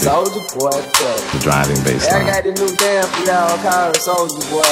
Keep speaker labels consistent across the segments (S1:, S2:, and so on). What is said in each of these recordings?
S1: Soulja Boy, play.
S2: the driving bass
S1: I got the new dance for y'all called Soulja Boy.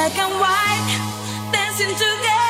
S3: Black and white, dancing together,